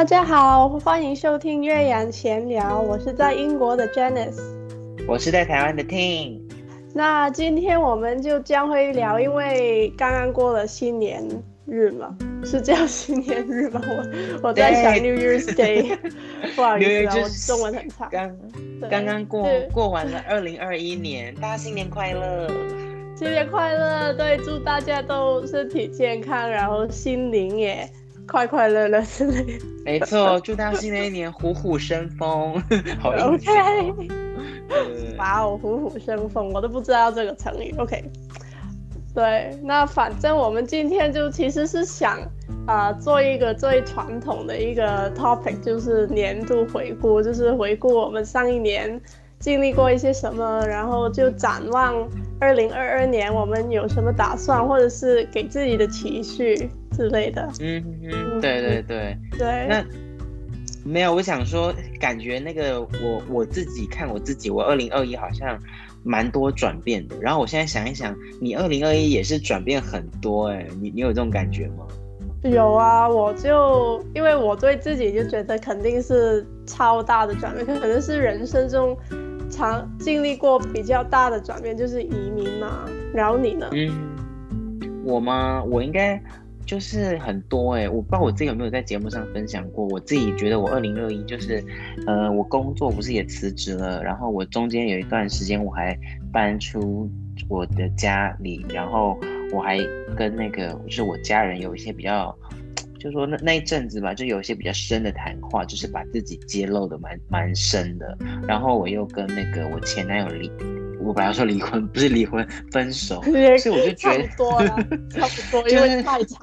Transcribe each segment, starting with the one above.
大家好，欢迎收听月阳闲聊，我是在英国的 Janice，我是在台湾的 Ting。那今天我们就将会聊，因为刚刚过了新年日嘛，是叫新年日吗？我我在想 New Year's Day，不好意思啊，我中文很差。刚刚刚过过完了二零二一年，大家新年快乐！新年快乐！对，祝大家都身体健康，然后心灵也快快乐乐之类。没错，祝大家新的一年虎虎生风，好 OK。哇哦，虎虎生风，我都不知道这个成语。OK，对，那反正我们今天就其实是想啊、呃，做一个最传统的一个 topic，就是年度回顾，就是回顾我们上一年经历过一些什么，然后就展望二零二二年我们有什么打算，或者是给自己的期许之类的。嗯嗯，对对对对。那。没有，我想说，感觉那个我我自己看我自己，我二零二一好像蛮多转变的。然后我现在想一想，你二零二一也是转变很多哎，你你有这种感觉吗？有啊，我就因为我对自己就觉得肯定是超大的转变，可能是人生中常经历过比较大的转变，就是移民嘛。然后你呢？嗯，我吗？我应该。就是很多哎、我不知道我自己有没有在节目上分享过。我自己觉得我二零二一就是，呃，我工作不是也辞职了，然后我中间有一段时间我还搬出我的家里，然后我还跟那个就是我家人有一些比较，就说那那一阵子吧，就有一些比较深的谈话，就是把自己揭露的蛮蛮深的。然后我又跟那个我前男友离。我本来要说离婚，不是离婚，分手。所以我就觉得差不多了，差不多，因为太长，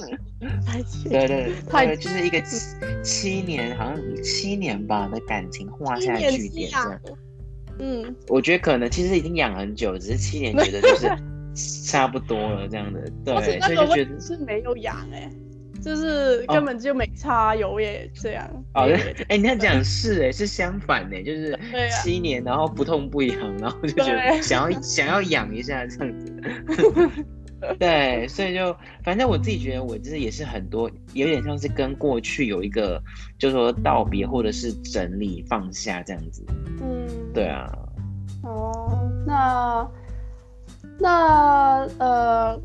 太长。对对，太就是一个七七年，好像七年吧的感情画下句点这样。嗯，我觉得可能其实已经养很久，只是七年觉得就是 差不多了这样的。对，所以就觉得是没有养哎。就是根本就没差，有也这样。哦，哎、欸，你要讲是哎，是相反的，就是七年，然后不痛不痒，然后就觉得想要想要养一下这样子。对，所以就反正我自己觉得，我就是也是很多，有点像是跟过去有一个，就是说道别或者是整理放下这样子。嗯，对啊。哦，那那呃。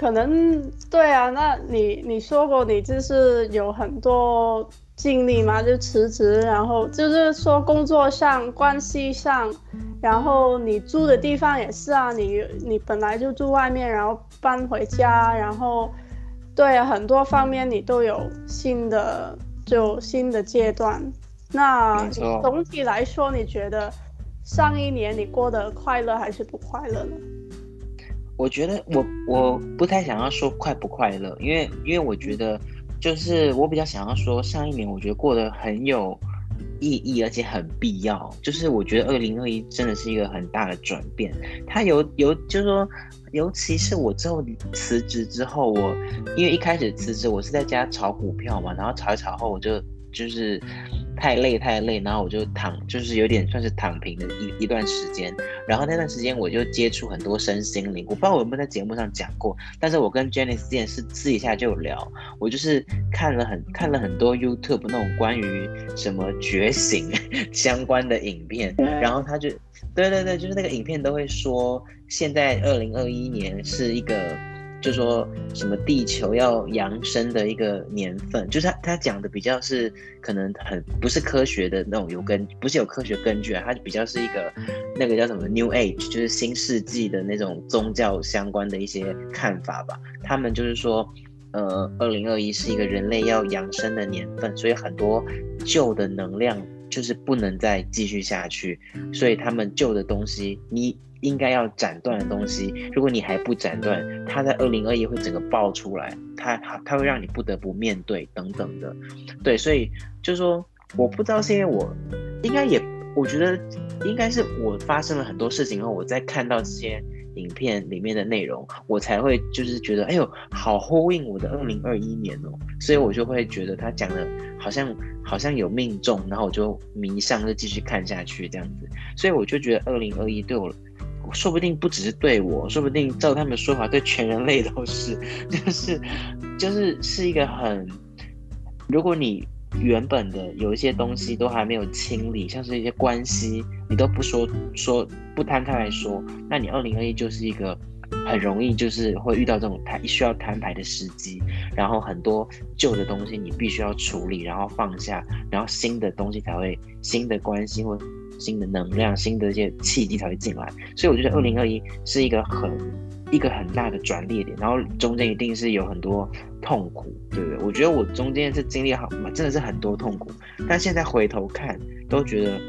可能对啊，那你你说过你就是有很多经历嘛，就辞职，然后就是说工作上、关系上，然后你住的地方也是啊，你你本来就住外面，然后搬回家，然后对啊，很多方面你都有新的就新的阶段。那总体来说，你觉得上一年你过得快乐还是不快乐呢？我觉得我我不太想要说快不快乐，因为因为我觉得就是我比较想要说上一年我觉得过得很有意义，而且很必要。就是我觉得二零二一真的是一个很大的转变，它有有就是说，尤其是我之后辞职之后，我因为一开始辞职我是在家炒股票嘛，然后炒一炒后我就就是。太累太累，然后我就躺，就是有点算是躺平的一一段时间。然后那段时间我就接触很多身心灵，我不知道我有没有在节目上讲过，但是我跟 Jenny 之前是私底下就有聊，我就是看了很看了很多 YouTube 那种关于什么觉醒 相关的影片，然后他就，对对对，就是那个影片都会说，现在二零二一年是一个。就说什么地球要扬升的一个年份，就是他他讲的比较是可能很不是科学的那种有根，不是有科学根据啊，他比较是一个那个叫什么 New Age，就是新世纪的那种宗教相关的一些看法吧。他们就是说，呃，二零二一是一个人类要扬升的年份，所以很多旧的能量就是不能再继续下去，所以他们旧的东西你。应该要斩断的东西，如果你还不斩断，它在二零二一会整个爆出来，它它它会让你不得不面对等等的，对，所以就是说，我不知道是因为我，应该也，我觉得应该是我发生了很多事情后，我在看到这些影片里面的内容，我才会就是觉得，哎呦，好呼应我的二零二一年哦，所以我就会觉得他讲的好像好像有命中，然后我就迷上，就继续看下去这样子，所以我就觉得二零二一对我。说不定不只是对我，说不定照他们说法，对全人类都是，就是，就是是一个很，如果你原本的有一些东西都还没有清理，像是一些关系，你都不说说不摊开来说，那你二零二一就是一个很容易就是会遇到这种摊需要摊牌的时机，然后很多旧的东西你必须要处理，然后放下，然后新的东西才会新的关系或新的能量、新的一些契机才会进来，所以我觉得二零二一是一个很。一个很大的转捩点，然后中间一定是有很多痛苦，对不对？我觉得我中间是经历好，真的是很多痛苦，但现在回头看，都觉得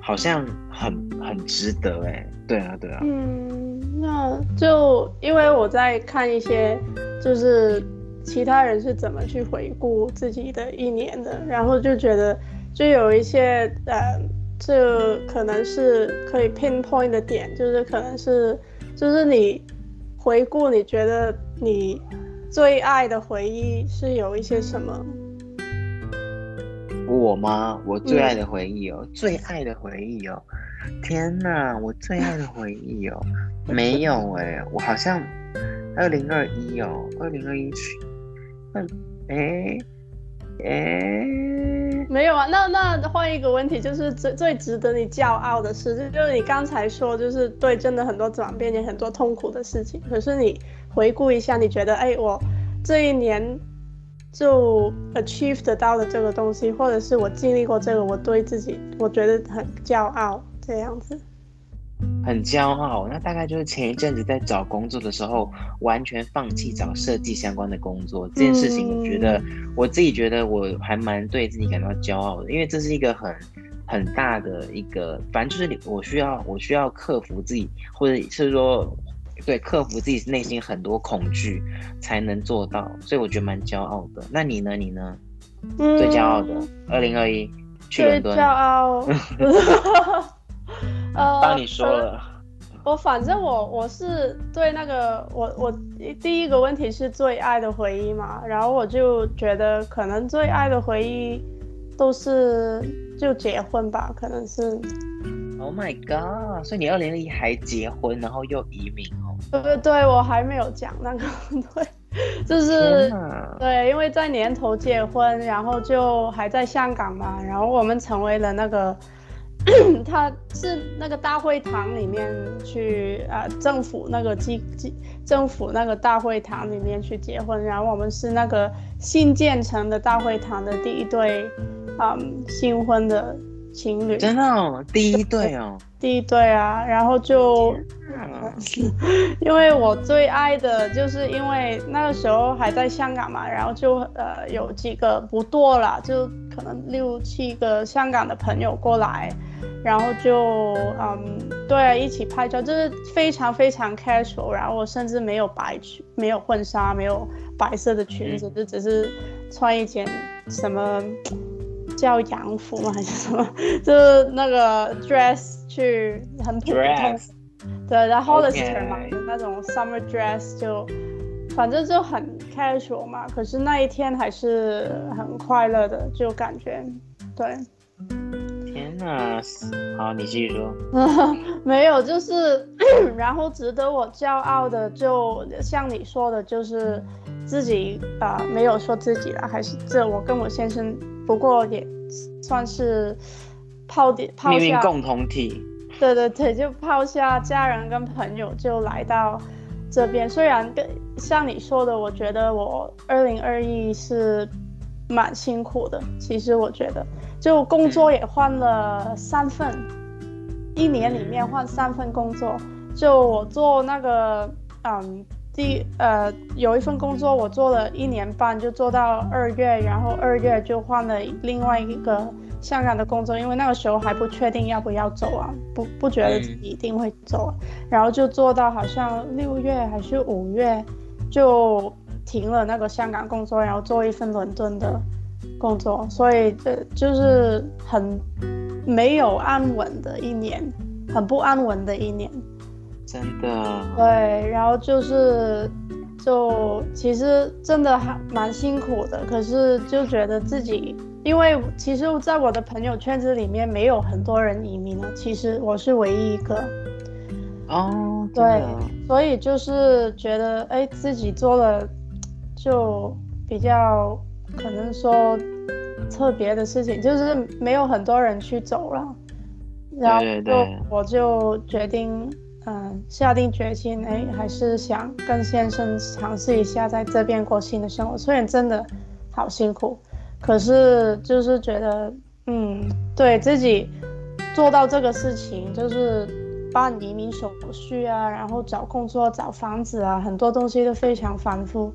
好像很很值得，哎，对啊，对啊。嗯，那就因为我在看一些，就是其他人是怎么去回顾自己的一年的，然后就觉得就有一些呃，这可能是可以 pinpoint 的点，就是可能是。就是你回顾，你觉得你最爱的回忆是有一些什么？我吗？我最爱的回忆哦，嗯、最爱的回忆哦，天哪，我最爱的回忆哦，没有哎，我好像二零二一哦，二零二一去，嗯，哎，哎。没有啊，那那换一个问题，就是最最值得你骄傲的事，就就是你刚才说，就是对，真的很多转变，也很多痛苦的事情。可是你回顾一下，你觉得，哎，我这一年就 achieve 得到的这个东西，或者是我经历过这个，我对自己我觉得很骄傲，这样子。很骄傲，那大概就是前一阵子在找工作的时候，完全放弃找设计相关的工作这件事情，我觉得、嗯、我自己觉得我还蛮对自己感到骄傲的，因为这是一个很很大的一个，反正就是我需要我需要克服自己，或者是说对克服自己内心很多恐惧才能做到，所以我觉得蛮骄傲的。那你呢？你呢？嗯、最骄傲的二零二一去伦敦。最骄傲。呃，帮你说了，呃、我反正我我是对那个我我第一个问题是最爱的回忆嘛，然后我就觉得可能最爱的回忆都是就结婚吧，可能是。Oh my god！所以你二零二一还结婚，然后又移民哦？对对对，我还没有讲那个，对，就是对，因为在年头结婚，然后就还在香港嘛，然后我们成为了那个。他是那个大会堂里面去啊、呃，政府那个机机政府那个大会堂里面去结婚，然后我们是那个新建成的大会堂的第一对，嗯，新婚的情侣。真的哦，第一对哦，第一对啊，然后就，啊、因为我最爱的就是因为那个时候还在香港嘛，然后就呃有几个不多了，就可能六七个香港的朋友过来。然后就嗯，对，一起拍照，就是非常非常 casual。然后我甚至没有白裙，没有婚纱，没有白色的裙子，就只是穿一件什么叫洋服吗？还是什么？就是那个 dress 去很普通。对，然后 Hollister 嘛，Okay. 那种 summer dress 就反正就很 casual 嘛。可是那一天还是很快乐的，就感觉对。天哪好，你继续说。没有，就是，然后值得我骄傲的，就像你说的，就是自己啊、呃，没有说自己了，还是这我跟我先生，不过也算是抛点抛下命运共同体。对对对，就抛下家人跟朋友，就来到这边。虽然跟像你说的，我觉得我二零二一是蛮辛苦的，其实我觉得。就工作也换了三份，一年里面换三份工作。就我做那个，嗯，第呃有一份工作我做了一年半，就做到二月，然后二月就换了另外一个香港的工作，因为那个时候还不确定要不要走啊，不不觉得自己一定会走啊，然后就做到好像六月还是五月就停了那个香港工作，然后做一份伦敦的。工作，所以这就是很没有安稳的一年，很不安稳的一年，真的。对，然后就是，就其实真的还蛮辛苦的，可是就觉得自己，因为其实在我的朋友圈子里面没有很多人移民了，其实我是唯一一个。哦，对，所以就是觉得，哎，自己做了，就比较。可能说特别的事情，就是没有很多人去走了，然后就我就决定，嗯、呃，下定决心，哎，还是想跟先生尝试一下在这边过新的生活，虽然真的好辛苦，可是就是觉得，嗯，对自己做到这个事情，就是办移民手续啊，然后找工作、找房子啊，很多东西都非常繁复。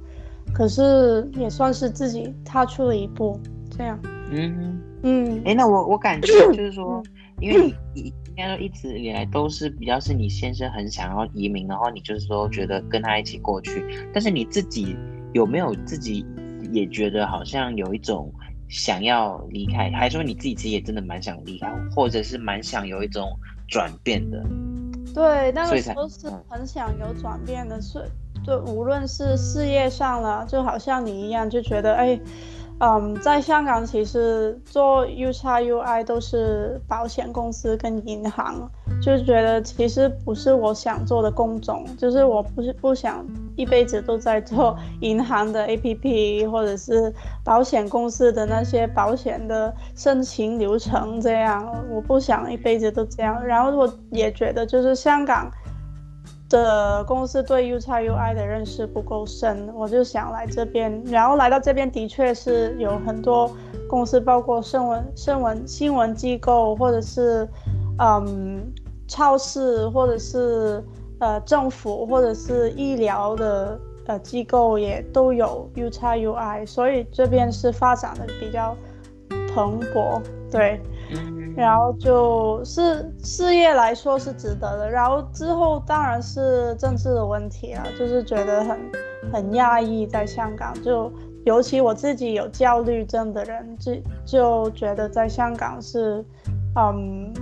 可是也算是自己踏出了一步，这样。嗯嗯，哎、欸，那我我感觉 就是说，因为你应该说一直以来都是比较是你先生很想要移民，然后你就是说觉得跟他一起过去，但是你自己有没有自己也觉得好像有一种想要离开，还是说你自己其实也真的蛮想离开，或者是蛮想有一种转变的？对，那个时候是很想有转变的，是。就无论是事业上了，就好像你一样，就觉得哎，嗯，在香港其实做 UXUI 都是保险公司跟银行，就觉得其实不是我想做的工种，就是我不是不想一辈子都在做 银行的 APP 或者是保险公司的那些保险的申请流程这样，我不想一辈子都这样。然后我也觉得就是香港。的公司对 UXUI 的认识不够深，我就想来这边，然后来到这边的确是有很多公司，包括新闻、新闻、新闻机构，或者是嗯超市，或者是呃政府，或者是医疗的呃机构也都有 UXUI，所以这边是发展的比较蓬勃，对。然后就是事业来说是值得的，然后之后当然是政治的问题了，就是觉得很很压抑，在香港，就尤其我自己有焦虑症的人，就就觉得在香港是，嗯，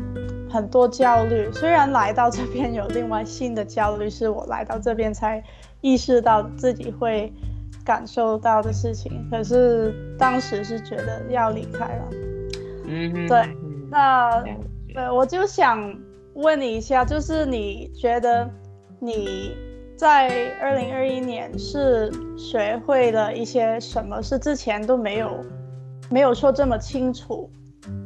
很多焦虑。虽然来到这边有另外新的焦虑，是我来到这边才意识到自己会感受到的事情，可是当时是觉得要离开了，嗯，对。那对，我就想问你一下，就是你觉得你在二零二一年是学会了一些什么，是之前都没有没有说这么清楚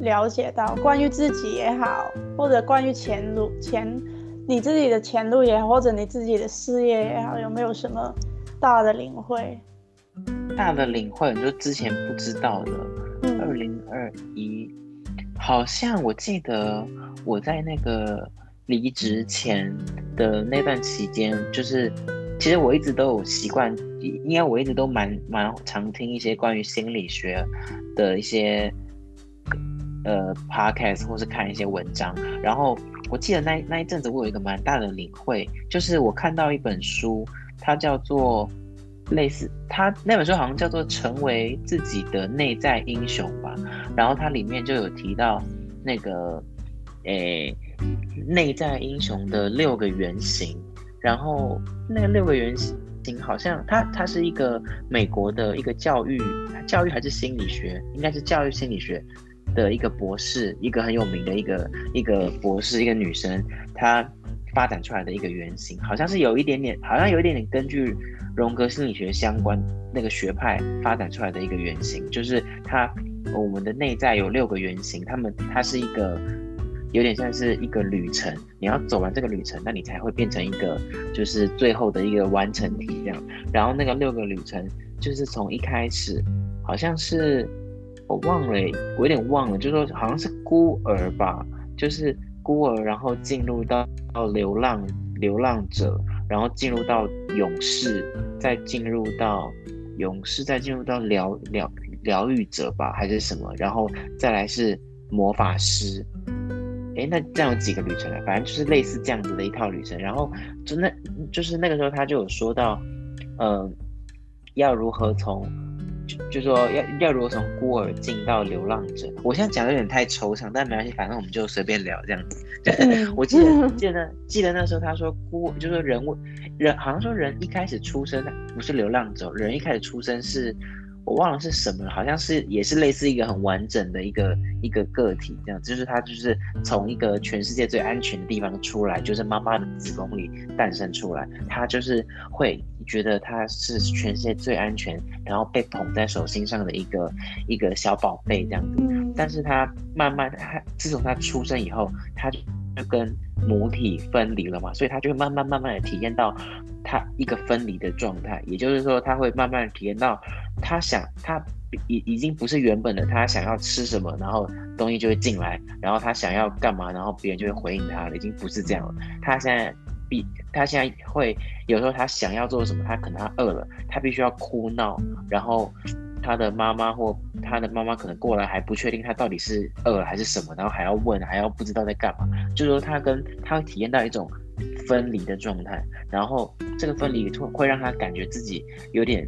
了解到，关于自己也好，或者关于前路前你自己的前路也好，或者你自己的事业也好，有没有什么大的领会？大的领会，你就之前不知道的，二零二一。好像我记得我在那个离职前的那段期间，就是其实我一直都有习惯，应该我一直都蛮蛮常听一些关于心理学的一些呃 podcast 或是看一些文章。然后我记得那那一阵子我有一个蛮大的领会，就是我看到一本书，它叫做。类似。他那本书好像叫做《成为自己的内在英雄》吧，然后它里面就有提到那个，诶，内在英雄的六个原型，然后那六个原型好像他他是一个美国的一个教育教育还是心理学，应该是教育心理学的一个博士，一个很有名的一个一个博士，一个女生，她发展出来的一个原型，好像是有一点点，好像有一点点根据。荣格心理学相关那个学派发展出来的一个原型，就是它，我们的内在有六个原型，他们它是一个有点像是一个旅程，你要走完这个旅程，那你才会变成一个就是最后的一个完成体这样。然后那个六个旅程就是从一开始，好像是我忘了，我有点忘了，就是说好像是孤儿吧，就是孤儿，然后进入到到流浪流浪者。然后进入到勇士，再进入到勇士，再进入到疗疗疗愈者吧，还是什么？然后再来是魔法师。诶，那这样有几个旅程啊？反正就是类似这样子的一套旅程。然后就那，就是那个时候他就有说到，呃，要如何从。就，就说要要如何从孤儿进到流浪者，我现在讲的有点太抽象，但没关系，反正我们就随便聊这样子。对，我记得 记得记得那时候他说孤，就是说人物人好像说人一开始出生不是流浪者，人一开始出生是我忘了是什么了，好像是也是类似一个很完整的一个一个个体这样，就是他就是从一个全世界最安全的地方出来，就是妈妈的子宫里诞生出来，他就是会觉得他是全世界最安全，然后被捧在手心上的一个一个小宝贝这样子。但是他慢慢，他自从他出生以后，他就跟母体分离了嘛，所以他就会慢慢慢慢的体验到他一个分离的状态。也就是说，他会慢慢体验到他想他。已已经不是原本的他想要吃什么，然后东西就会进来，然后他想要干嘛，然后别人就会回应他了，已经不是这样了。他现在必，他现在会有时候他想要做什么，他可能他饿了，他必须要哭闹，然后他的妈妈或他的妈妈可能过来还不确定他到底是饿了还是什么，然后还要问，还要不知道在干嘛，就是说他跟他会体验到一种分离的状态，然后这个分离会会让他感觉自己有点。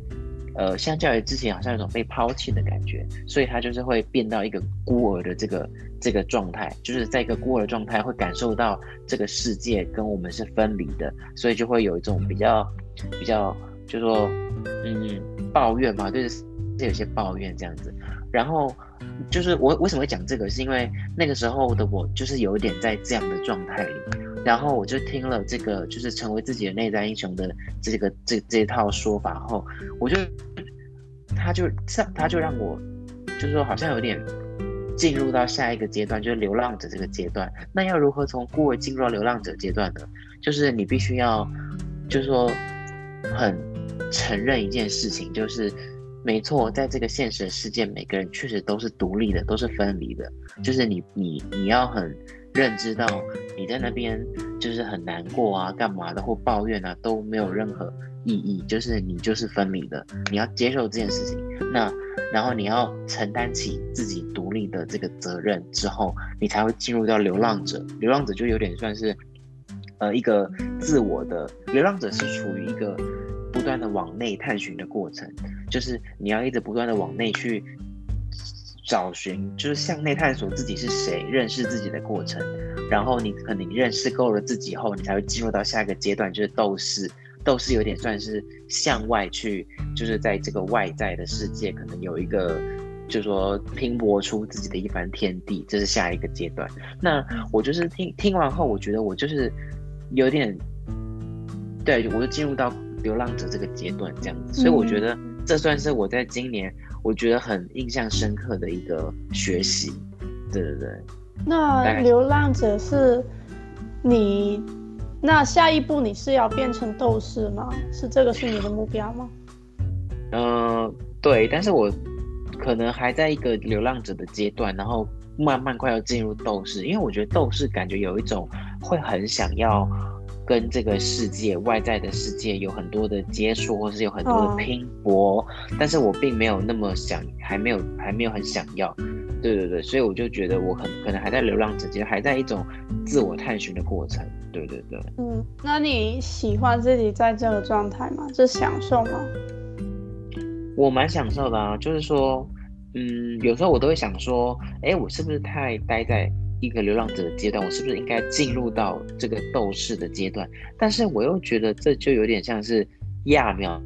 呃，相较于之前，好像有种被抛弃的感觉，所以他就是会变到一个孤儿的这个这个状态，就是在一个孤儿状态，会感受到这个世界跟我们是分离的，所以就会有一种比较比较，就是说，嗯，抱怨嘛，就是有些抱怨这样子。然后就是我为什么会讲这个，是因为那个时候的我就是有一点在这样的状态里。然后我就听了这个，就是成为自己的内在英雄的这个这这套说法后，我就他就他就让我就是说好像有点进入到下一个阶段，就是流浪者这个阶段。那要如何从孤儿进入到流浪者阶段呢？就是你必须要就是说很承认一件事情，就是没错，在这个现实世界，每个人确实都是独立的，都是分离的。就是你你你要很。认知到你在那边就是很难过啊，干嘛的或抱怨啊都没有任何意义，就是你就是分离的，你要接受这件事情。那然后你要承担起自己独立的这个责任之后，你才会进入到流浪者。流浪者就有点算是呃一个自我的流浪者，是处于一个不断的往内探寻的过程，就是你要一直不断的往内去。找寻就是向内探索自己是谁，认识自己的过程。然后你可能你认识够了自己后，你才会进入到下一个阶段，就是斗士。斗士有点算是向外去，就是在这个外在的世界，可能有一个，就是说拼搏出自己的一番天地，这是下一个阶段。那我就是听听完后，我觉得我就是有点，对，我就进入到流浪者这个阶段这样子。所以我觉得这算是我在今年。我觉得很印象深刻的一个学习，对对对。那流浪者是你，那下一步你是要变成斗士吗？是这个是你的目标吗？嗯、呃，对，但是我可能还在一个流浪者的阶段，然后慢慢快要进入斗士，因为我觉得斗士感觉有一种会很想要。跟这个世界外在的世界有很多的接触，或是有很多的拼搏，哦，但是我并没有那么想，还没有还没有很想要，对对对，所以我就觉得我很可能还在流浪之间，还在一种自我探寻的过程，对对对。嗯，那你喜欢自己在这个状态吗？是享受吗？我蛮享受的啊，就是说，嗯，有时候我都会想说，哎，我是不是太待在。一个流浪者的阶段，我是不是应该进入到这个斗士的阶段？但是我又觉得这就有点像是揠苗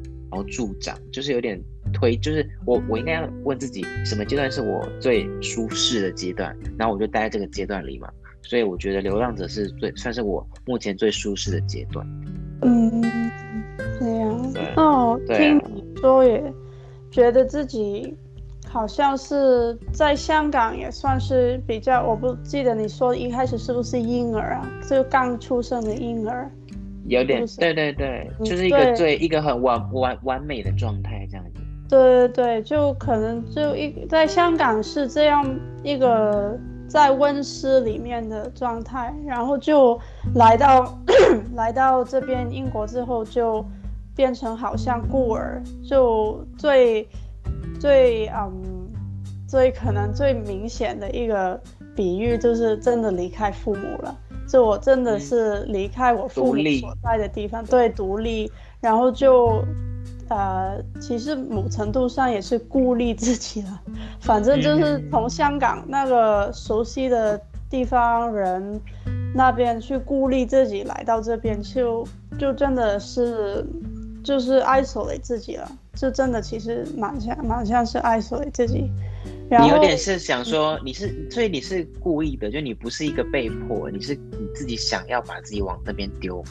助长，就是有点推，就是我我应该要问自己，什么阶段是我最舒适的阶段？然后我就待在这个阶段里嘛。所以我觉得流浪者是最算是我目前最舒适的阶段。嗯，这样。对。哦，听你说也觉得自己。好像是在香港也算是比较，我不记得你说一开始是不是婴儿啊？就刚出生的婴儿，有点，对对对，就是一个最一个很完完完美的状态这样子。对对对，就可能就一在香港是这样一个在温室里面的状态，然后就来到 来到这边英国之后就变成好像孤儿，就最。最嗯，最可能最明显的一个比喻就是真的离开父母了。就我真的是离开我父母所在的地方，对，独立，然后就呃，其实某程度上也是孤立自己了。反正就是从香港那个熟悉的地方人那边去孤立自己，来到这边就就真的是就是 isolate 自己了。就真的其实蛮像蛮像是 isolate 自己，然后你有点是想说你是，所以你是故意的，就你不是一个被迫，你是你自己想要把自己往那边丢。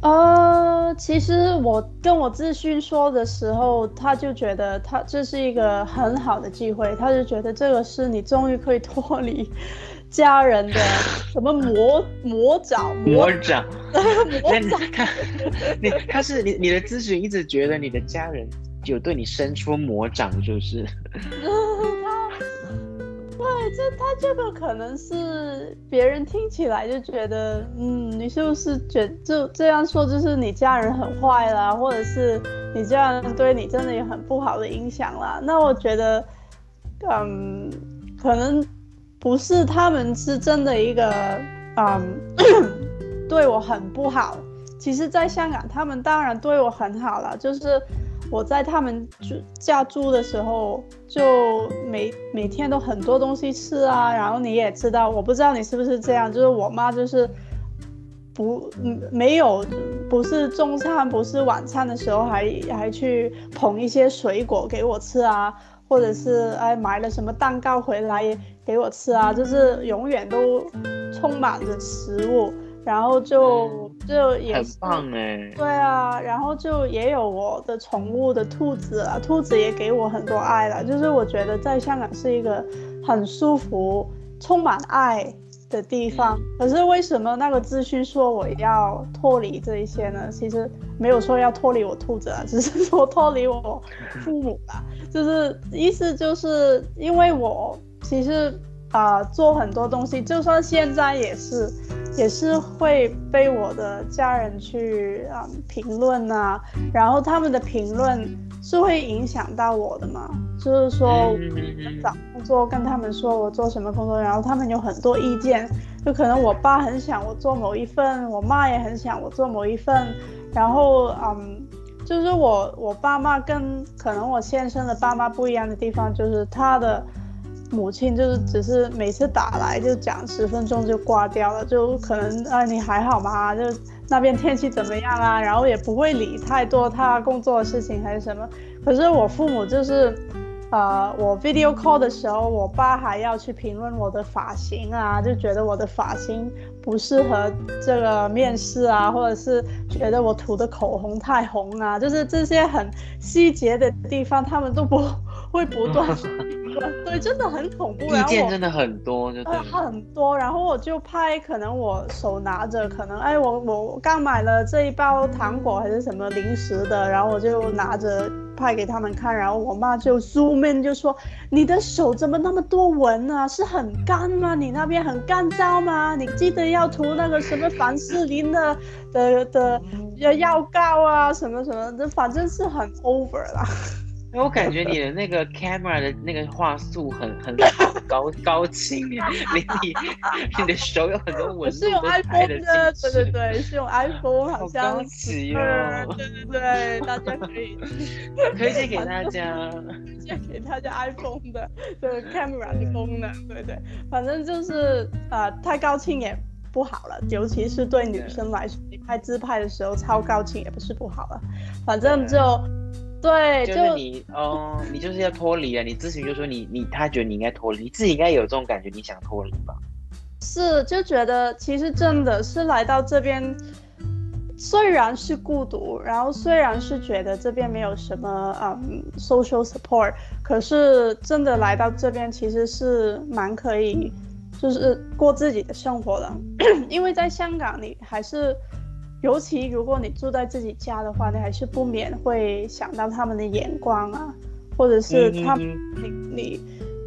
呃，其实我跟我咨询说的时候，他就觉得他这是一个很好的机会，他就觉得这个是你终于可以脱离家人的 什么魔魔爪魔爪魔爪，他你他是你你的咨询一直觉得你的家人有对你伸出魔掌，就是。对，这他这个可能是别人听起来就觉得，嗯，你是不是觉就这样说，就是你家人很坏啦，或者是你这样对你真的有很不好的影响啦？那我觉得，嗯，可能不是他们是真的一个，嗯，对我很不好。其实，在香港，他们当然对我很好了，就是。我在他们住家住的时候，就每每天都很多东西吃啊。然后你也知道，我不知道你是不是这样，就是我妈就是不没有不是中餐不是晚餐的时候还还去捧一些水果给我吃啊，或者是哎买了什么蛋糕回来给我吃啊，就是永远都充满着食物。然后就就也很棒哎，对啊，然后就也有我的宠物的兔子啊，兔子也给我很多爱了。就是我觉得在香港是一个很舒服、充满爱的地方。可是为什么那个资讯说我要脱离这一些呢？其实没有说要脱离我兔子啊，只是说脱离我父母吧。就是意思就是因为我其实啊、呃、做很多东西，就算现在也是。也是会被我的家人去啊、嗯、评论啊，然后他们的评论是会影响到我的嘛？就是说我找工作跟他们说我做什么工作，然后他们有很多意见，就可能我爸很想我做某一份，我妈也很想我做某一份，然后嗯，就是我我爸妈跟可能我先生的爸妈不一样的地方，就是他的。母亲就是只是每次打来就讲十分钟就挂掉了，就可能啊你还好吗？就那边天气怎么样啊？然后也不会理太多他工作的事情还是什么。可是我父母就是，呃，我 video call 的时候，我爸还要去评论我的发型啊，就觉得我的发型不适合这个面试啊，或者是觉得我涂的口红太红啊，就是这些很细节的地方，他们都不 会不断。对，真的很恐怖。意见真的很多，就。很多，然后我就拍，可能我手拿着，可能哎，我我刚买了这一包糖果还是什么零食的，然后我就拿着拍给他们看，然后我妈就 zoom in 就说：“你的手怎么那么多纹啊？是很干吗？你那边很干燥吗？你记得要涂那个什么凡士林的的的药膏啊，什么什么的，反正是很 over 啦。”我感觉你的那个 camera 的那个画素很很高高清，你你你的手有很多纹路。是用 iPhone 的，对对对，是用 iPhone，好像。好高级哦。对对对，大家可以 推荐给大家，推荐给大家 iPhone 的这个 camera 的功能，对对，反正就是呃太高清也不好了，尤其是对女生来说，你拍自拍的时候超高清也不是不好了，反正就。对，就是你哦，你就是要脱离啊！你咨询就说你你他觉得你应该脱离，你自己应该有这种感觉，你想脱离吧？是，就觉得其实真的是来到这边，虽然是孤独，然后虽然是觉得这边没有什么嗯 social support，可是真的来到这边其实是蛮可以，就是过自己的生活的，因为在香港你还是。尤其如果你住在自己家的话，你还是不免会想到他们的眼光啊，或者是他们你你，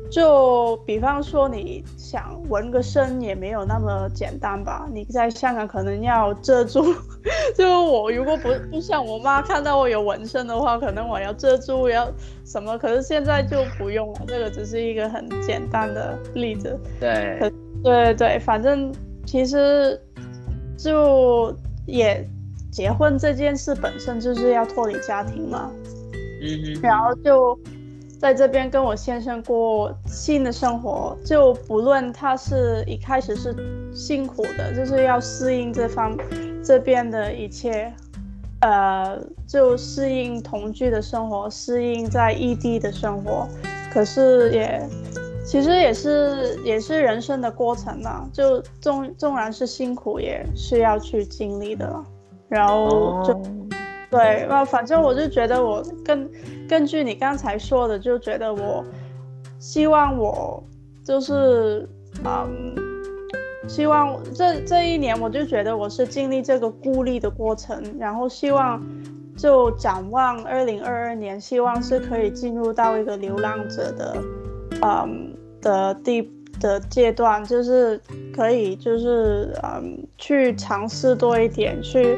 就比方说你想纹个身也没有那么简单吧？你在香港可能要遮住，就我如果不不像我妈看到我有纹身的话，可能我要遮住要什么？可是现在就不用了，这个只是一个很简单的例子。对，可对对，反正其实就。也结婚这件事本身就是要脱离家庭嘛，嗯哼，然后就在这边跟我先生过新的生活，就不论他是一开始是辛苦的，就是要适应这方这边的一切，呃，就适应同居的生活，适应在异地的生活，可是也。其实也是也是人生的过程嘛，就纵纵然是辛苦，也是要去经历的了。然后就、oh. 对，那反正我就觉得我根根据你刚才说的，就觉得我希望我就是嗯，希望这这一年我就觉得我是经历这个孤立的过程，然后希望就展望二零二二年，希望是可以进入到一个流浪者的嗯的地。的阶段就是可以，就是嗯，去尝试多一点，去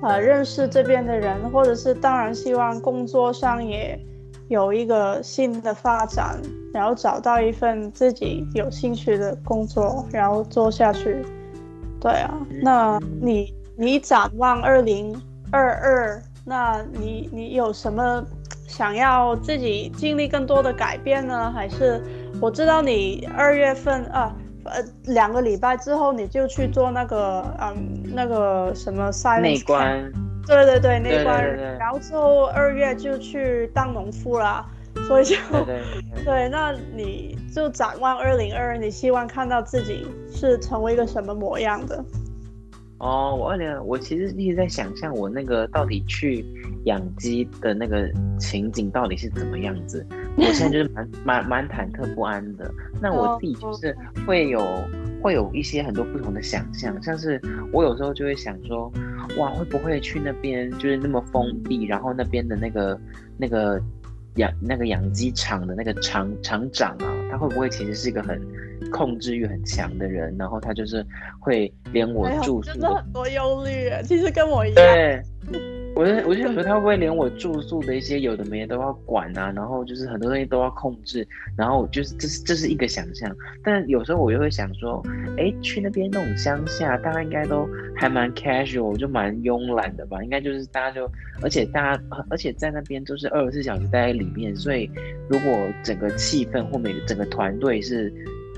呃认识这边的人，或者是当然希望工作上也有一个新的发展，然后找到一份自己有兴趣的工作，然后做下去。对啊，那你你展望二零二二，那你你有什么想要自己经历更多的改变呢？还是？我知道你二月份啊，呃，两个礼拜之后你就去做那个，嗯，那个什么 silence 内观，对对对，内观，然后之后二月就去当农夫了，所以就 对，那你就展望二零二二，你希望看到自己是成为一个什么模样的？哦，我二零，我其实一直在想象我那个到底去养鸡的那个情景到底是怎么样子。我现在就是蛮蛮蛮忐忑不安的。那我自己就是会有会有一些很多不同的想象，像是我有时候就会想说，哇，会不会去那边就是那么封闭，然后那边的那个那个养那个养鸡场的那个厂厂长啊，他会不会其实是一个很控制欲很强的人，然后他就是会连我住宿，真的很多忧虑，其实跟我一样。对。我就我就想说，他会不会连我住宿的一些有的没的都要管啊？然后就是很多东西都要控制，然后就是这是这是一个想象。但有时候我又会想说，哎，去那边那种乡下，大家应该都还蛮 casual，就蛮慵懒的吧？应该就是大家就，而且大家而且在那边就是二十四小时待在里面，所以如果整个气氛或每个整个团队是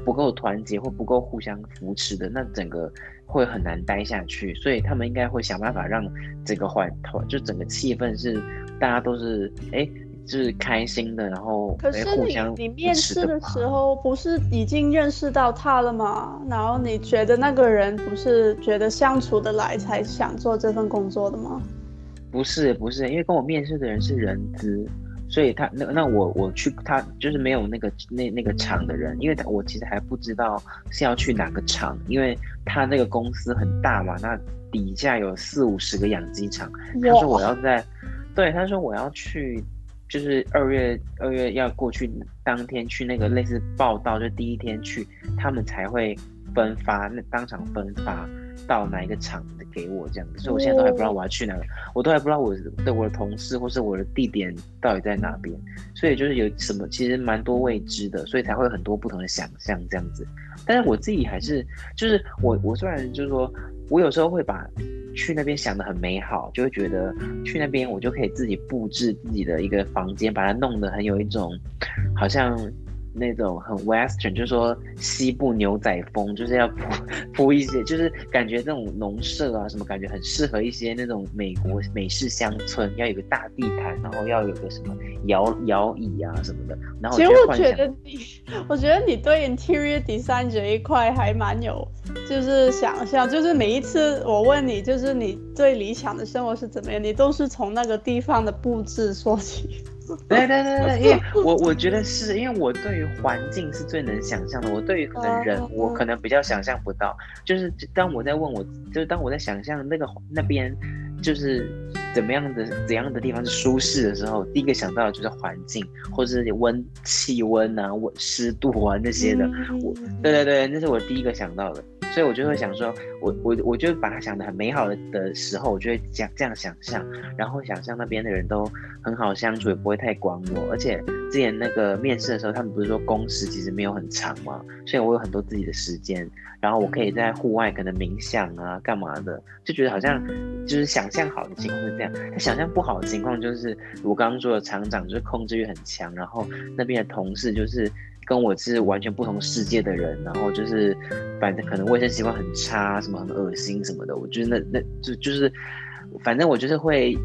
不够团结或不够互相扶持的，那整个。会很难待下去，所以他们应该会想办法让这个环团就整个气氛是大家都是哎，就是开心的，然后可是你你面试的时候不是已经认识到他了吗？然后你觉得那个人不是觉得相处得来才想做这份工作的吗？不是不是，因为跟我面试的人是人资。所以他那那我我去他就是没有那个那那个厂的人，因为他我其实还不知道是要去哪个厂，因为他那个公司很大嘛，那底下有四五十个养鸡场。他说我要在，对，他说我要去，就是二月二月要过去当天去那个类似报道，就第一天去，他们才会分发，那当场分发。到哪一个厂的给我这样子，所以我现在都还不知道我要去哪个，我都还不知道我的我的同事或是我的地点到底在哪边，所以就是有什么其实蛮多未知的，所以才会有很多不同的想象这样子。但是我自己还是就是我我虽然就是说我有时候会把去那边想的很美好，就会觉得去那边我就可以自己布置自己的一个房间，把它弄得很有一种好像。那种很 western，就是说西部牛仔风，就是要铺 铺一些，就是感觉这种农舍啊什么，感觉很适合一些那种美国美式乡村，要有个大地毯，然后要有个什么摇摇椅啊什么的。然后其实我觉得你，我觉得你对 interior design 这一块还蛮有，就是想象，就是每一次我问你，就是你最理想的生活是怎么样，你都是从那个地方的布置说起。对对对对，因为 我我觉得是因为我对于环境是最能想象的，我对于可能人，我可能比较想象不到。就是当我在问我，就是当我在想象那个那边就是怎么样的怎样的地方是舒适的时候，第一个想到的就是环境，或者是温气温啊、温湿度啊那些的。我对对对，那是我第一个想到的。所以我就会想说，我我我就把它想得很美好的的时候，我就会讲这样想象，然后想象那边的人都很好相处，也不会太管我。而且之前那个面试的时候，他们不是说工时其实没有很长嘛，所以我有很多自己的时间，然后我可以在户外可能冥想啊，干嘛的，就觉得好像就是想象好的情况是这样。他想象不好的情况就是我刚刚说的厂长就是控制欲很强，然后那边的同事就是。跟我是完全不同世界的人，然后就是，反正可能卫生习惯很差，什么很恶心什么的。我觉得那那就就是，反正我就是会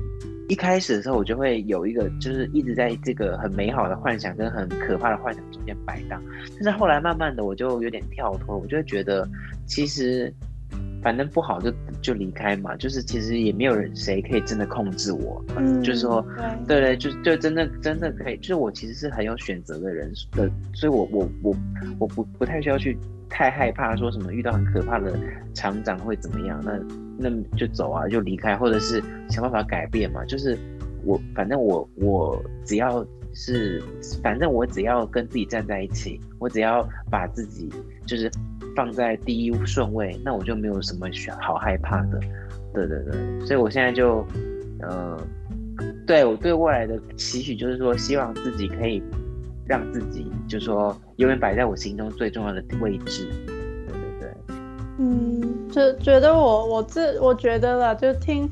一开始的时候，我就会有一个就是一直在这个很美好的幻想跟很可怕的幻想中间摆荡。但是后来慢慢的，我就有点跳脱，我就会觉得其实反正不好就就离开嘛，就是其实也没有人谁可以真的控制我，嗯，就是说，对。对对，就就真的真的可以，就是我其实是很有选择的人的，所以我我我我不不太需要去太害怕说什么遇到很可怕的厂长会怎么样，那那就走啊，就离开，或者是想办法改变嘛，就是我反正我我只要是反正我只要跟自己站在一起，我只要把自己就是。放在第一顺位，那我就没有什么好害怕的。对对对，所以我现在就，呃，对我对未来的期许就是说，希望自己可以让自己，就说永远摆在我心中最重要的位置。对对对，嗯，就觉得我我自我觉得了，就听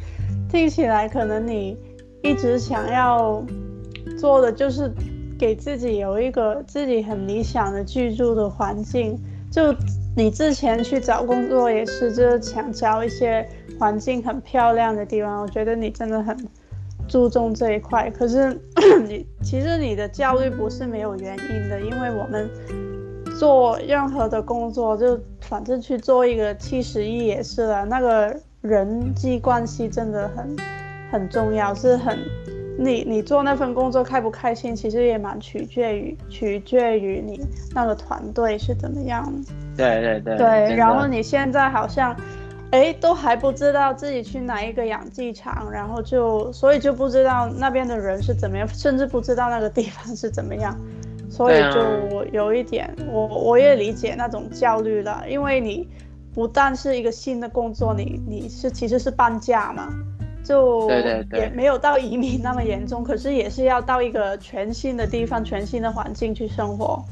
听起来，可能你一直想要做的就是给自己有一个自己很理想的居住的环境，就。你之前去找工作也是，就是想找一些环境很漂亮的地方。我觉得你真的很注重这一块。可是 你其实你的焦虑不是没有原因的，因为我们做任何的工作，就反正去做一个七十亿也是了。那个人际关系真的很很重要，是很。你你做那份工作开不开心，其实也蛮取决于取决于你那个团队是怎么样。对对对。对，然后你现在好像，哎，都还不知道自己去哪一个养鸡场，然后就所以就不知道那边的人是怎么样，甚至不知道那个地方是怎么样，所以就有一点，我我也理解那种焦虑了，因为你不但是一个新的工作，你你是其实是半价嘛。就也没有到移民那么严重，可是也是要到一个全新的地方、全新的环境去生活。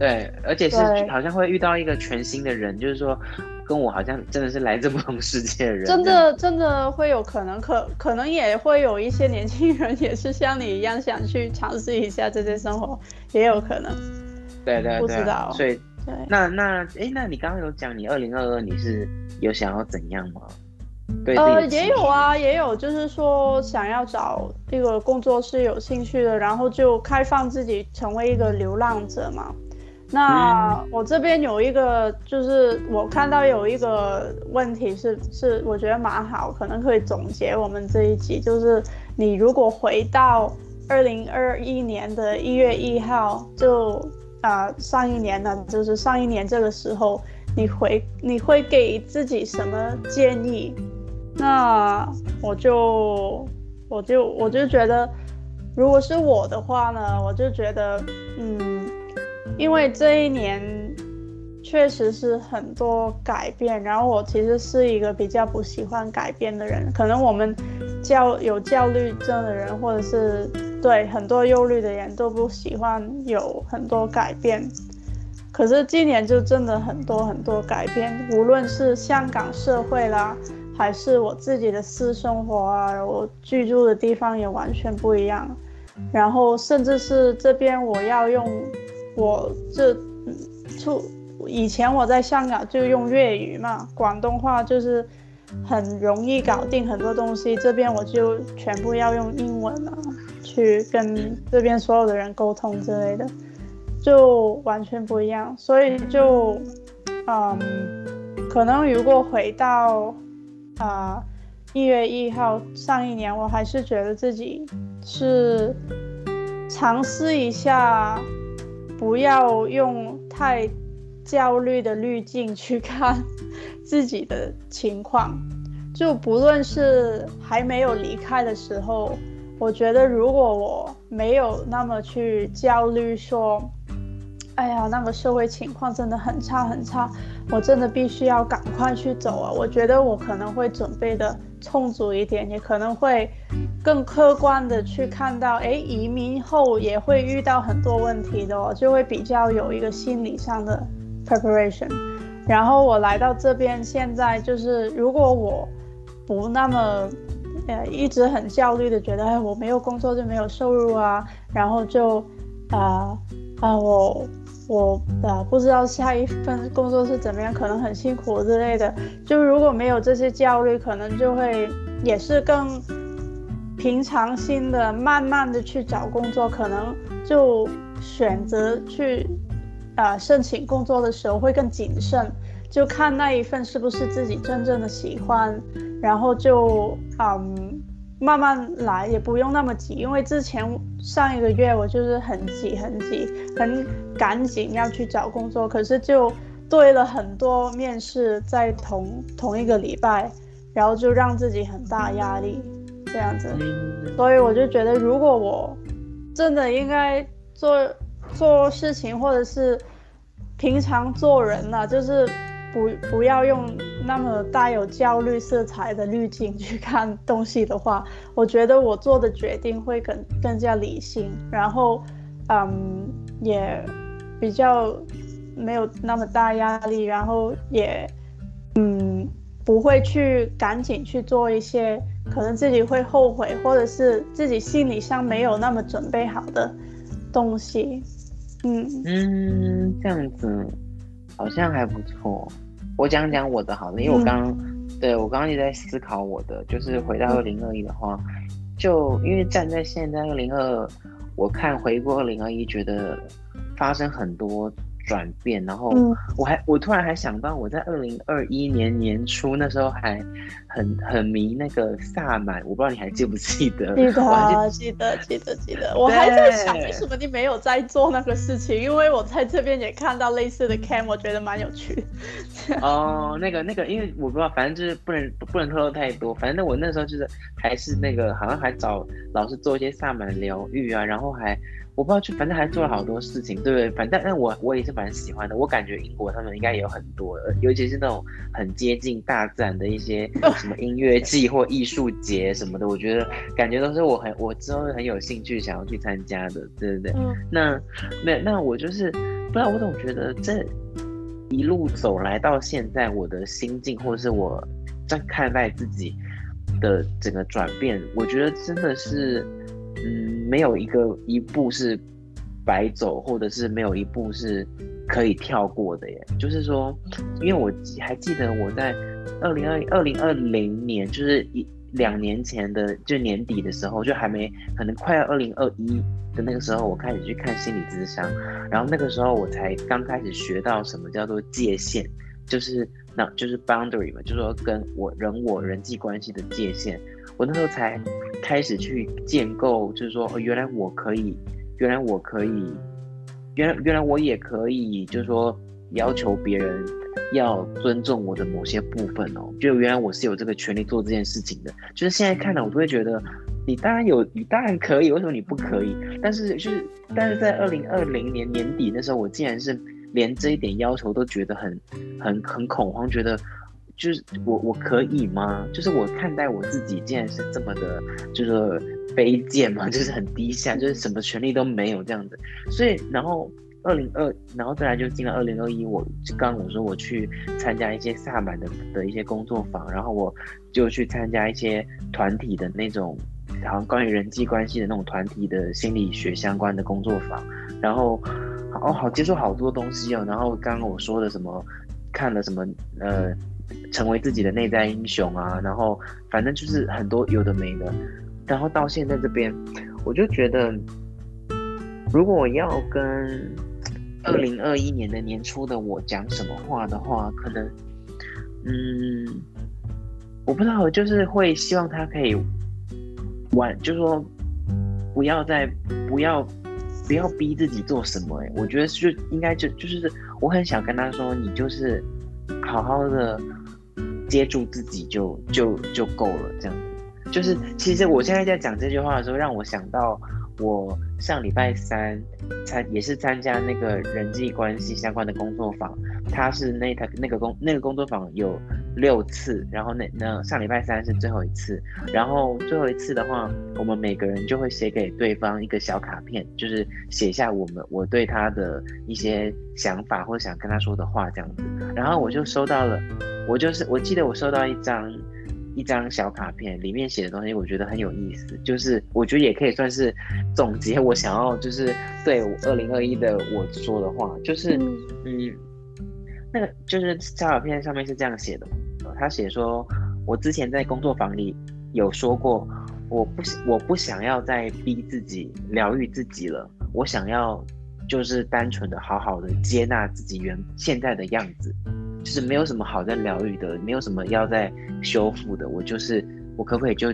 对，而且是好像会遇到一个全新的人，就是说跟我好像真的是来自不同世界的人。真的真的会有可能，可可能也会有一些年轻人也是像你一样想去尝试一下这些生活，也有可能。对对对，不知道。所以对，那那哎，那你刚刚有讲你二零二二你是有想要怎样吗？呃，也有啊，也有，就是说想要找一个工作是有兴趣的，然后就开放自己成为一个流浪者嘛。那我这边有一个，就是我看到有一个问题是，是我觉得蛮好，可能可以总结我们这一集，就是你如果回到二零二一年的一月一号，就啊、呃、上一年呢，就是上一年这个时候，你回你会给自己什么建议？那我就我就我就觉得，如果是我的话呢，我就觉得，嗯，因为这一年确实是很多改变，然后我其实是一个比较不喜欢改变的人，可能我们焦有焦虑症的人，或者是对很多忧虑的人都不喜欢有很多改变，可是今年就真的很多很多改变，无论是香港社会啦。还是我自己的私生活啊，我居住的地方也完全不一样，然后甚至是这边我要用我这出以前我在香港就用粤语嘛，广东话就是很容易搞定很多东西，这边我就全部要用英文了，去跟这边所有的人沟通之类的，就完全不一样，所以就嗯，可能如果回到。啊，一月一号，上一年我还是觉得自己是尝试一下，不要用太焦虑的滤镜去看自己的情况。就不论是还没有离开的时候，我觉得如果我没有那么去焦虑，说，哎呀，那个社会情况真的很差很差。我真的必须要赶快去走啊！我觉得我可能会准备的充足一点，也可能会更客观的去看到，哎，移民后也会遇到很多问题的哦，就会比较有一个心理上的 preparation。然后我来到这边，现在就是如果我不那么呃一直很焦虑的觉得，哎，我没有工作就没有收入啊，然后就啊啊我。我呃不知道下一份工作是怎么样，可能很辛苦之类的。就如果没有这些焦虑，可能就会也是更平常心的，慢慢的去找工作。可能就选择去呃申请工作的时候会更谨慎。就看那一份是不是自己真正的喜欢，然后就嗯慢慢来，也不用那么急。因为之前上一个月我就是很急很急，很赶紧要去找工作，可是就对了很多面试在同同一个礼拜，然后就让自己很大压力这样子。所以我就觉得，如果我真的应该做做事情，或者是。平常做人呢、啊，就是不不要用那么带有焦虑色彩的滤镜去看东西的话，我觉得我做的决定会更更加理性，然后，嗯，也比较没有那么大压力，然后也，嗯，不会去赶紧去做一些可能自己会后悔，或者是自己心理上没有那么准备好的东西。嗯嗯，这样子好像还不错。我讲讲我的好了，因为我刚、嗯、对我刚刚一直在思考我的，就是回到二零二一的话，就因为站在现在二零二，我看回顾二零二一，觉得发生很多。转变，然后我还、嗯、我突然还想到，我在二零二一年年初那时候还很很迷那个萨满，我不知道你还记不记得？记得，记得，记得，记得。我还在想，为什么你没有在做那个事情？因为我在这边也看到类似的 cam，我觉得蛮有趣的。哦，那个那个，因为我不知道，反正就是不能不能透露太多。反正我那时候就是还是那个，好像还找老师做一些萨满疗愈啊，然后还。我不知道，就反正还做了好多事情，对不对？反正但我我也是蛮喜欢的。我感觉英国他们应该也有很多，尤其是那种很接近大自然的一些什 么音乐季或艺术节什么的，我觉得感觉都是我很我之后很有兴趣想要去参加的，对不对？嗯、那那那我就是不知道，我总觉得这一路走来到现在，我的心境或者是我在看待自己的整个转变，我觉得真的是。嗯，没有一个一步是白走，或者是没有一步是可以跳过的耶。就是说，因为我还记得我在二零二二零二零年，就是一两年前的就年底的时候，就还没可能快要二零二一的那个时候，我开始去看心理咨商，然后那个时候我才刚开始学到什么叫做界限，就是那就是 boundary 嘛，就是说跟我人我人际关系的界限。我那时候才开始去建构，就是说，哦，原来我可以，原来我可以，原来原来我也可以，就是说，要求别人要尊重我的某些部分哦，就原来我是有这个权利做这件事情的。就是现在看来，我都会觉得，你当然有，你当然可以，为什么你不可以？但是就是，但是在二零二零年年底那时候，我竟然是连这一点要求都觉得很很很恐慌，觉得。就是我我可以吗？就是我看待我自己，竟然是这么的，就是卑贱嘛，就是很低下，就是什么权利都没有这样子。所以，然后二零二，然后再来就进了二零二一，我刚刚我说我去参加一些萨满的的一些工作坊，然后我就去参加一些团体的那种，好像关于人际关系的那种团体的心理学相关的工作坊，然后哦好接触好多东西哦。然后刚刚我说的什么，看了什么呃。成为自己的内在英雄啊，然后反正就是很多有的没的，然后到现在这边，我就觉得，如果要跟二零二一年的年初的我讲什么话的话，可能，嗯，我不知道，就是会希望他可以玩，就是说不要再不要不要逼自己做什么，欸，我觉得就应该就就是我很想跟他说，你就是好好的。接住自己就就就够了，这样子。就是其实我现在在讲这句话的时候，让我想到我上礼拜三参也是参加那个人际关系相关的工作坊，他是那他那个工那个工作坊有六次，然后那那上礼拜三是最后一次，然后最后一次的话，我们每个人就会写给对方一个小卡片，就是写下我们我对他的一些想法或者想跟他说的话这样子，然后我就收到了。我就是，我记得我收到一张一张小卡片，里面写的东西我觉得很有意思，就是我觉得也可以算是总结我想要就是对二零二一的我说的话，就是嗯，那个就是小卡片上面是这样写的，他写说，我之前在工作坊里有说过，我不我不想要再逼自己疗愈自己了，我想要就是单纯的好好的接纳自己原现在的样子。就是没有什么好在疗愈的，没有什么要再修复的，我就是我可不可以就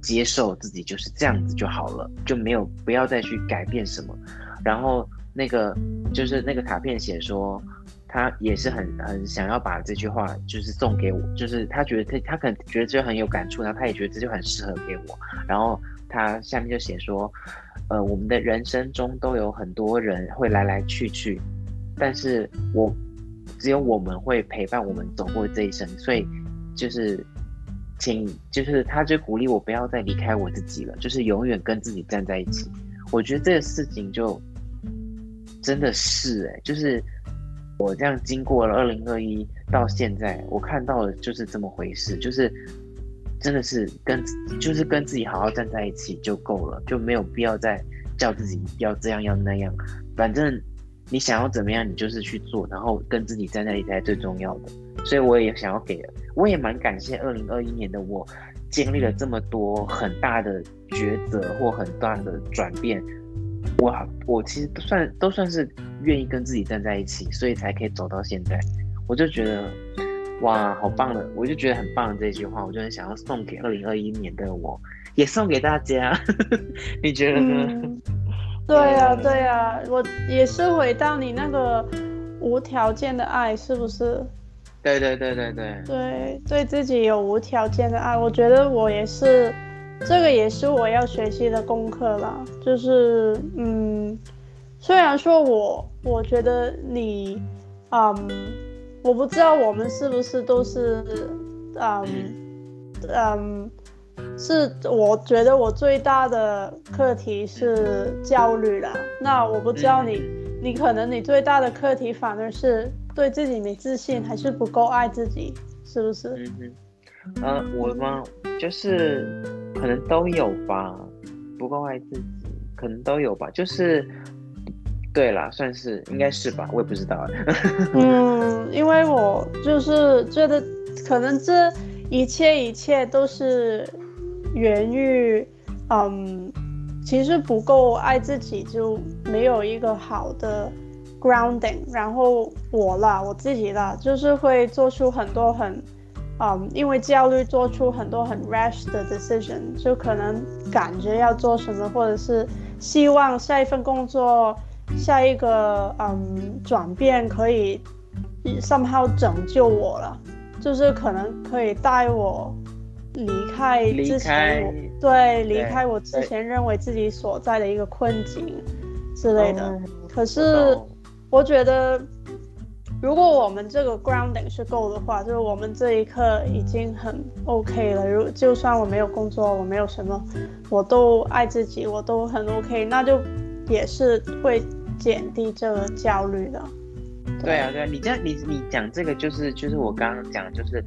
接受自己就是这样子就好了，就没有不要再去改变什么。然后那个就是那个卡片写说，他也是很很想要把这句话就是送给我，就是他觉得他他可能觉得这很有感触，然后他也觉得这就很适合给我。然后他下面就写说，呃，我们的人生中都有很多人会来来去去，但是我只有我们会陪伴我们走过这一生，所以就是。请，就是他就鼓励我不要再离开我自己了，就是永远跟自己站在一起。我觉得这个事情就真的是哎、就是我这样经过了二零二一到现在，我看到的就是这么回事，就是真的是跟就是跟自己好好站在一起就够了，就没有必要再叫自己要这样要那样，反正你想要怎么样，你就是去做，然后跟自己站在一起才最重要的。所以我也想要给，我也蛮感谢二零二一年的我，经历了这么多很大的抉择或很大的转变，我我其实都算都算是愿意跟自己站在一起，所以才可以走到现在。我就觉得，哇，好棒的，我就觉得很棒的这句话，我就很想要送给二零二一年的我，也送给大家。你觉得呢？对呀，对呀，我也是回到你那个无条件的爱，是不是？对对对对对对，对自己有无条件的爱，我觉得我也是，这个也是我要学习的功课了。就是，嗯，虽然说我我觉得你，嗯，我不知道我们是不是都是，嗯嗯，是我觉得我最大的课题是焦虑了。那我不知道你，你可能你最大的课题反而是。对自己没自信，还是不够爱自己，是不是？嗯嗯，呃，我吗？就是可能都有吧，不够爱自己，可能都有吧。就是，对啦，算是应该是吧，我也不知道。嗯，因为我就是觉得，可能这一切一切都是源于，嗯，其实不够爱自己，就没有一个好的。grounding，然后我啦，我自己啦，就是会做出很多很，嗯，因为焦虑做出很多很 rash 的 decision，就可能感觉要做什么，或者是希望下一份工作，下一个嗯转变可以 somehow 拯救我了，就是可能可以带我离开之前对，离开我之前认为自己所在的一个困境之类的，嗯，可是。我觉得，如果我们这个 grounding 是够的话，就是我们这一刻已经很 OK 了。如就算我没有工作，我没有什么，我都爱自己，我都很 OK，那就也是会减低这个焦虑的。对，对啊，对啊，你这样你你讲这个就是就是我刚刚讲就是。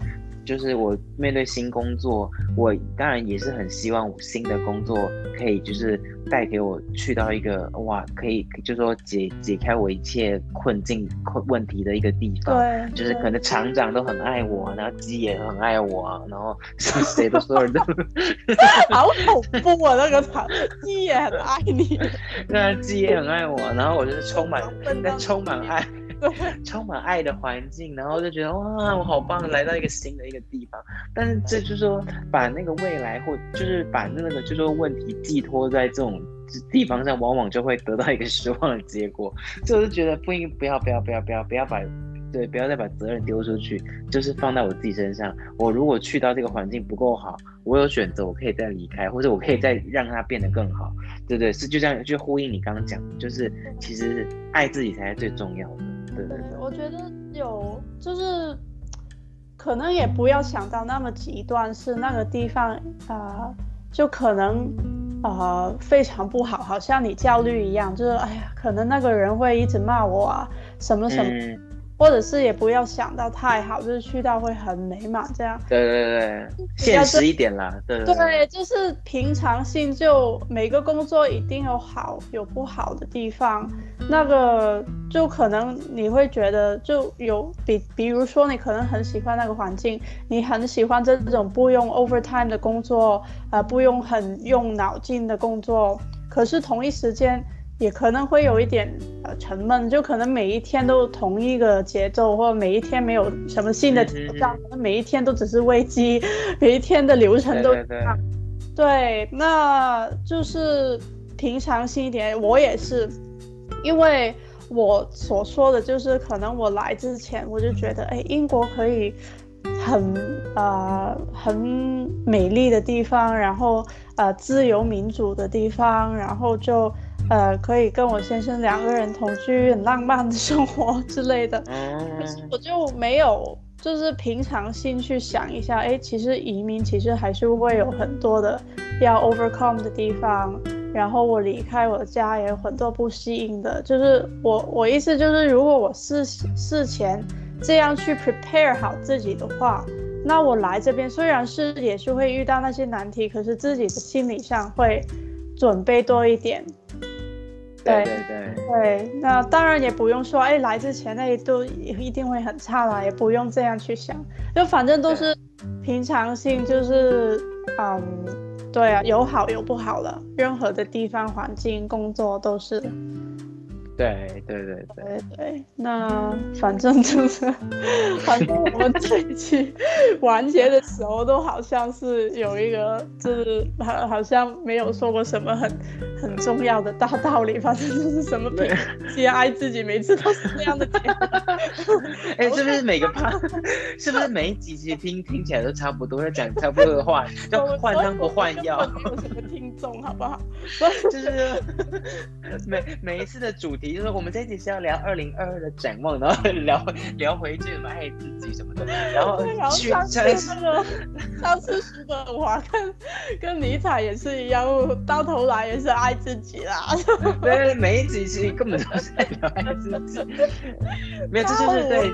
就是我面对新工作，我当然也是很希望我新的工作可以就是带给我去到一个哇，可以就是说解解开我一切困境困问题的一个地方。对，就是可能厂长都很爱我，然后鸡也很爱我，然后 谁的所有人都 好恐怖啊！那个厂鸡也很爱你，那鸡也很爱我，然后我就是充满那充满爱。充满爱的环境，然后就觉得 哇，我好棒，来到一个新的一个地方。但是这就是说，把那个未来或就是把那个就是说问题寄托在这种地方上，往往就会得到一个失望的结果。所以我就觉得不应不要不要不要不要不要把对不要再把责任丢出去，就是放在我自己身上。我如果去到这个环境不够好，我有选择，我可以再离开，或者我可以再让它变得更好。对对，是就这样，就呼应你刚刚讲，就是其实爱自己才是最重要的。对，我觉得有，就是可能也不要想到那么极端，是那个地方啊、呃，就可能呃非常不好，好像你焦虑一样，就是哎呀，可能那个人会一直骂我啊，什么什么。嗯或者是也不要想到太好，就是去到会很美满这样。对对对，现实一点啦。对对，对，就是平常性，就每个工作一定有好有不好的地方。那个就可能你会觉得就有比，比如说你可能很喜欢那个环境，你很喜欢这种不用 overtime 的工作，呃，不用很用脑筋的工作。可是同一时间，也可能会有一点呃沉闷，就可能每一天都同一个节奏，或者每一天没有什么新的挑战，可能每一天都只是危机，每一天的流程都一样。对，那就是平常心一点。我也是，因为我所说的就是，可能我来之前我就觉得，哎，英国可以很呃很美丽的地方，然后呃自由民主的地方，然后就。呃，可以跟我先生两个人同居，很浪漫的生活之类的。可是我就没有，就是平常心去想一下，哎，其实移民其实还是会有很多的要 overcome 的地方。然后我离开我的家也有很多不适应的。就是我我意思就是，如果我事事前这样去 prepare 好自己的话，那我来这边虽然是也是会遇到那些难题，可是自己的心理上会准备多一点。对对对对，那当然也不用说，哎，来之前那都一定会很差啦，也不用这样去想，就反正都是平常心，就是嗯，对啊，有好有不好了，任何的地方环境工作都是。对对对对对对，那反正就是，反正我们这一期完结的时候都好像是有一个，就是好好像没有说过什么很很重要的大道理，反正就是什么平先爱自己，每次都是这样的。哎，是不是每个趴，是不是每一集其实听听起来都差不多，在讲差不多的话，就换汤不换药。没有什么听众，好不好？就是 每每一次的主题。就是我们这一集是要聊二零二二的展望，然后聊聊回去什么爱自己什么的，然后去上次那个上次叔本华跟跟尼采也是一样，到头来也是爱自己啦。对，每一集其实根本都是在聊爱自己，没有，这就是对，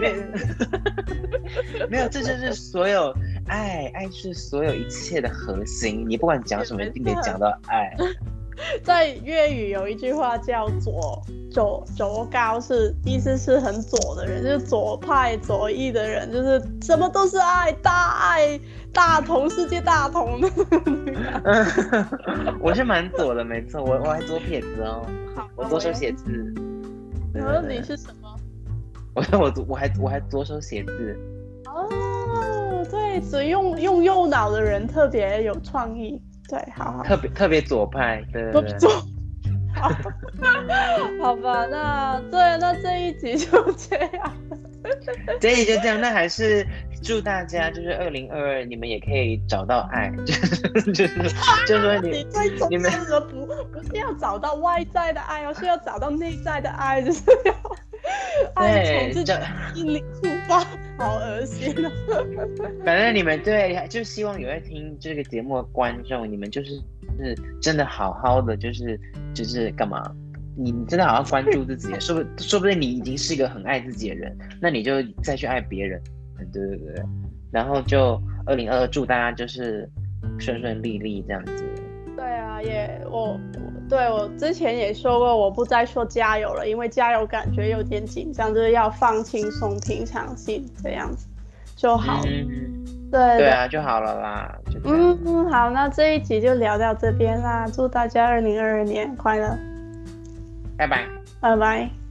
没有，这就是所有爱，爱是所有一切的核心。你不管讲什么，一定得讲到爱。在粤语有一句话叫左左左高，是意思是很左的人，就是左派左翼的人，就是什么都是爱，大爱大同，世界大同的。我是蛮左的，没错，我我还左撇子哦，好我左手写字。你说你是什么？我我我还我还左手写字。哦，对，所以用用右脑的人特别有创意。对，好，好，特别特别左派，对对对，左，好，好吧，那对，那这一集就这样，这一集就这样，那还是祝大家就是二零二二，你们也可以找到爱，就是就是就是说你你你们不不是要找到外在的爱而，是要找到内在的爱，就是要 爱从自己心里出发。好恶心啊！反正你们对，就希望有在听这个节目的观众，你们就是是真的好好的，就是就是干嘛？你真的好好关注自己，说不说不定你已经是一个很爱自己的人，那你就再去爱别人。对对对，然后就二零二二祝大家就是顺顺利利这样子。对啊，也我。对，我之前也说过，我不再说加油了，因为加油感觉有点紧张，就是要放轻松、平常心这样子就好。嗯、对对啊，就好了啦。嗯嗯，好，那这一集就聊到这边啦，祝大家二零二二年快乐，拜拜，拜拜。